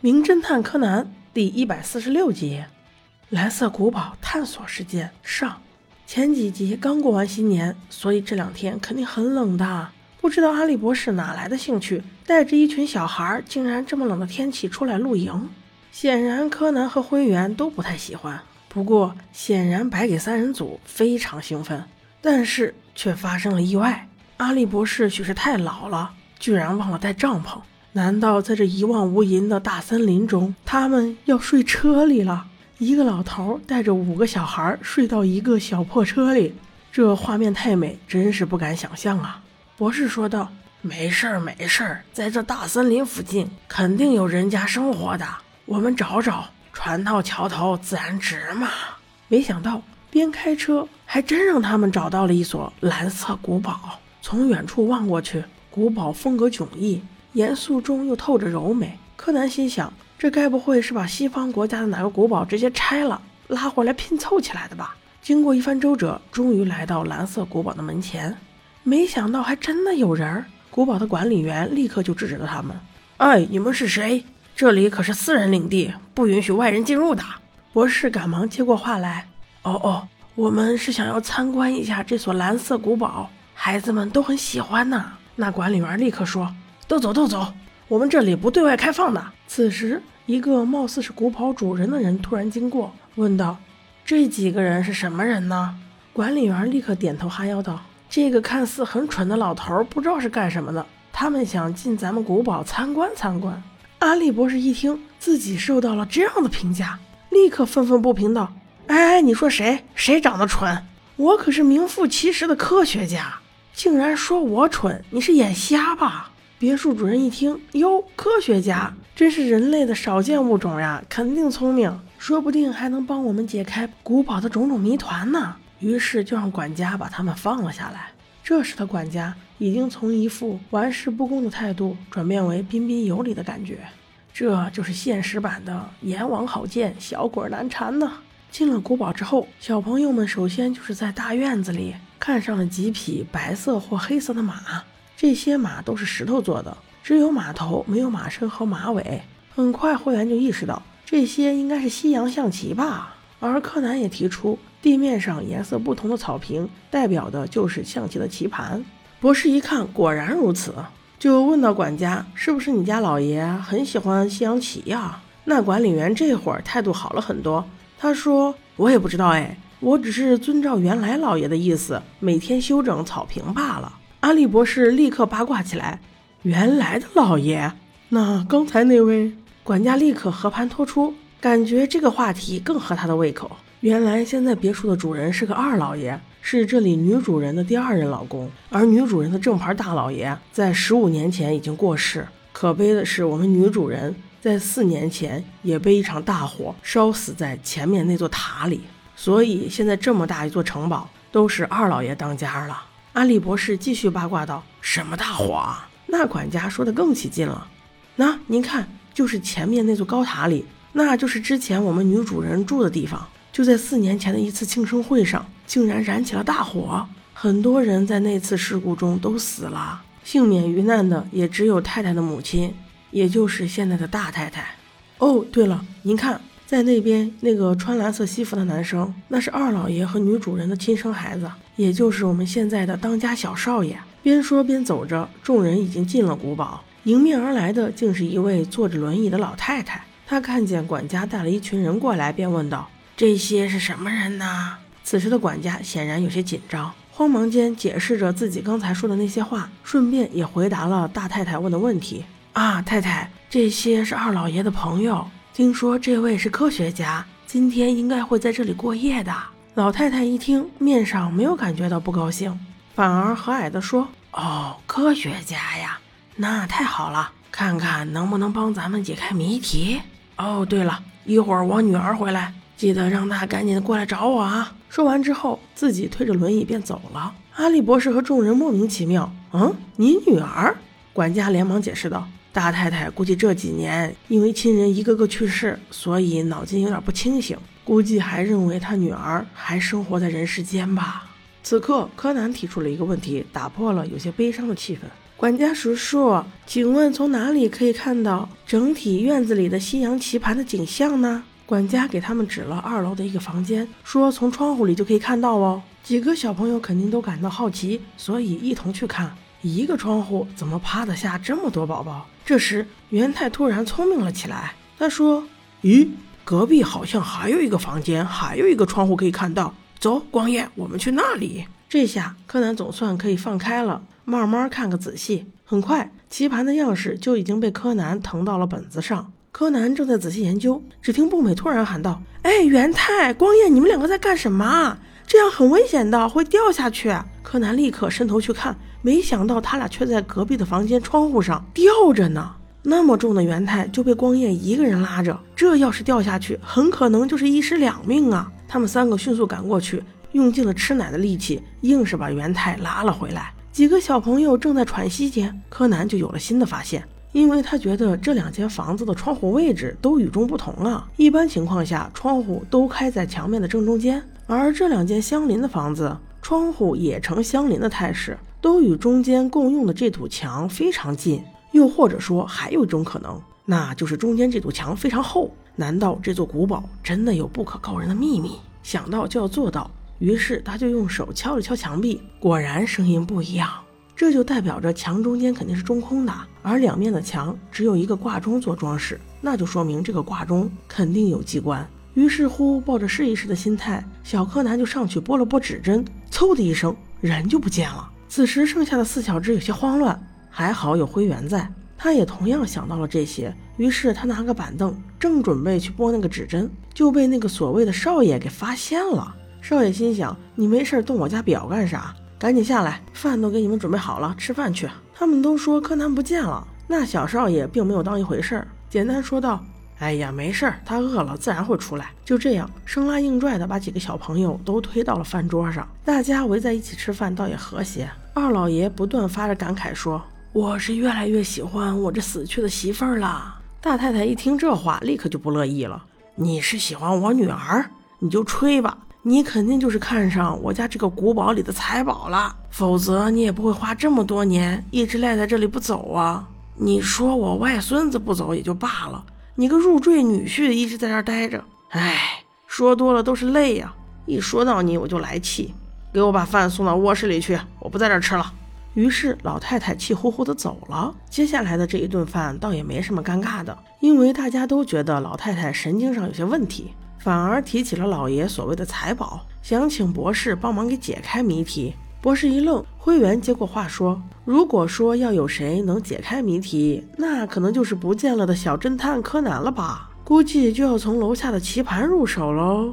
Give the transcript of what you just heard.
名侦探柯南第一百四十六集：蓝色古堡探索事件上。前几集刚过完新年，所以这两天肯定很冷的。不知道阿笠博士哪来的兴趣，带着一群小孩，竟然这么冷的天气出来露营。显然柯南和灰原都不太喜欢。不过显然白给三人组非常兴奋，但是却发生了意外。阿笠博士许是太老了，居然忘了带帐篷。难道在这一望无垠的大森林中，他们要睡车里了？一个老头带着五个小孩睡到一个小破车里，这画面太美，真是不敢想象啊！博士说道：“没事儿，没事儿，在这大森林附近肯定有人家生活的，我们找找。船到桥头自然直嘛。”没想到边开车还真让他们找到了一所蓝色古堡。从远处望过去，古堡风格迥异。严肃中又透着柔美。柯南心想：这该不会是把西方国家的哪个古堡直接拆了，拉回来拼凑起来的吧？经过一番周折，终于来到蓝色古堡的门前。没想到还真的有人。古堡的管理员立刻就制止了他们：“哎，你们是谁？这里可是私人领地，不允许外人进入的。”博士赶忙接过话来：“哦哦，我们是想要参观一下这所蓝色古堡，孩子们都很喜欢呢。”那管理员立刻说。都走，都走！我们这里不对外开放的。此时，一个貌似是古堡主人的人突然经过，问道：“这几个人是什么人呢？”管理员立刻点头哈腰道：“这个看似很蠢的老头，不知道是干什么的。他们想进咱们古堡参观参观。”阿笠博士一听自己受到了这样的评价，立刻愤愤不平道：“哎，你说谁？谁长得蠢？我可是名副其实的科学家，竟然说我蠢？你是眼瞎吧？”别墅主人一听，哟，科学家真是人类的少见物种呀，肯定聪明，说不定还能帮我们解开古堡的种种谜团呢。于是就让管家把他们放了下来。这时的管家已经从一副玩世不恭的态度转变为彬彬有礼的感觉，这就是现实版的阎王好见，小鬼难缠呢。进了古堡之后，小朋友们首先就是在大院子里看上了几匹白色或黑色的马。这些马都是石头做的，只有马头，没有马身和马尾。很快，会员就意识到这些应该是西洋象棋吧。而柯南也提出，地面上颜色不同的草坪代表的就是象棋的棋盘。博士一看，果然如此，就问到管家：“是不是你家老爷很喜欢西洋棋呀？”那管理员这会儿态度好了很多，他说：“我也不知道，哎，我只是遵照原来老爷的意思，每天修整草坪罢了。”阿笠博士立刻八卦起来：“原来的老爷，那刚才那位管家立刻和盘托出，感觉这个话题更合他的胃口。原来现在别墅的主人是个二老爷，是这里女主人的第二任老公。而女主人的正牌大老爷在十五年前已经过世。可悲的是，我们女主人在四年前也被一场大火烧死在前面那座塔里。所以现在这么大一座城堡都是二老爷当家了。”阿笠博士继续八卦道：“什么大火？”啊？”那管家说的更起劲了：“那您看，就是前面那座高塔里，那就是之前我们女主人住的地方。就在四年前的一次庆生会上，竟然燃起了大火，很多人在那次事故中都死了，幸免于难的也只有太太的母亲，也就是现在的大太太。哦，对了，您看。”在那边，那个穿蓝色西服的男生，那是二老爷和女主人的亲生孩子，也就是我们现在的当家小少爷。边说边走着，众人已经进了古堡，迎面而来的竟是一位坐着轮椅的老太太。她看见管家带了一群人过来，便问道：“这些是什么人呢？”此时的管家显然有些紧张，慌忙间解释着自己刚才说的那些话，顺便也回答了大太太问的问题。啊，太太，这些是二老爷的朋友。听说这位是科学家，今天应该会在这里过夜的。老太太一听，面上没有感觉到不高兴，反而和蔼地说：“哦，科学家呀，那太好了，看看能不能帮咱们解开谜题。哦，对了，一会儿我女儿回来，记得让她赶紧过来找我啊。”说完之后，自己推着轮椅便走了。阿笠博士和众人莫名其妙：“嗯，你女儿？”管家连忙解释道。大太太估计这几年因为亲人一个个去世，所以脑筋有点不清醒，估计还认为他女儿还生活在人世间吧。此刻，柯南提出了一个问题，打破了有些悲伤的气氛。管家叔叔，请问从哪里可以看到整体院子里的夕阳棋盘的景象呢？管家给他们指了二楼的一个房间，说从窗户里就可以看到哦。几个小朋友肯定都感到好奇，所以一同去看。一个窗户怎么趴得下这么多宝宝？这时元太突然聪明了起来，他说：“咦，隔壁好像还有一个房间，还有一个窗户可以看到。走，光彦，我们去那里。”这下柯南总算可以放开了。慢慢看个仔细，很快棋盘的样式就已经被柯南腾到了本子上。柯南正在仔细研究，只听步美突然喊道：“哎，元太、光彦，你们两个在干什么？这样很危险的，会掉下去！”柯南立刻伸头去看，没想到他俩却在隔壁的房间窗户上吊着呢。那么重的元太就被光彦一个人拉着，这要是掉下去，很可能就是一尸两命啊！他们三个迅速赶过去，用尽了吃奶的力气，硬是把元太拉了回来。几个小朋友正在喘息间，柯南就有了新的发现，因为他觉得这两间房子的窗户位置都与众不同啊。一般情况下，窗户都开在墙面的正中间，而这两间相邻的房子，窗户也呈相邻的态势，都与中间共用的这堵墙非常近。又或者说，还有一种可能，那就是中间这堵墙非常厚。难道这座古堡真的有不可告人的秘密？想到就要做到。于是他就用手敲了敲墙壁，果然声音不一样。这就代表着墙中间肯定是中空的，而两面的墙只有一个挂钟做装饰，那就说明这个挂钟肯定有机关。于是乎，抱着试一试的心态，小柯南就上去拨了拨指针，嗖的一声，人就不见了。此时剩下的四小只有些慌乱，还好有灰原在，他也同样想到了这些。于是他拿个板凳，正准备去拨那个指针，就被那个所谓的少爷给发现了。少爷心想：“你没事动我家表干啥？赶紧下来，饭都给你们准备好了，吃饭去。”他们都说柯南不见了，那小少爷并没有当一回事儿，简单说道：“哎呀，没事儿，他饿了自然会出来。”就这样，生拉硬拽的把几个小朋友都推到了饭桌上，大家围在一起吃饭，倒也和谐。二老爷不断发着感慨说：“我是越来越喜欢我这死去的媳妇儿了。”大太太一听这话，立刻就不乐意了：“你是喜欢我女儿？你就吹吧。”你肯定就是看上我家这个古堡里的财宝了，否则你也不会花这么多年一直赖在这里不走啊！你说我外孙子不走也就罢了，你个入赘女婿一直在这儿待着，哎，说多了都是泪呀！一说到你我就来气，给我把饭送到卧室里去，我不在这儿吃了。于是老太太气呼呼地走了。接下来的这一顿饭倒也没什么尴尬的，因为大家都觉得老太太神经上有些问题。反而提起了老爷所谓的财宝，想请博士帮忙给解开谜题。博士一愣，灰原接过话说：“如果说要有谁能解开谜题，那可能就是不见了的小侦探柯南了吧？估计就要从楼下的棋盘入手喽。”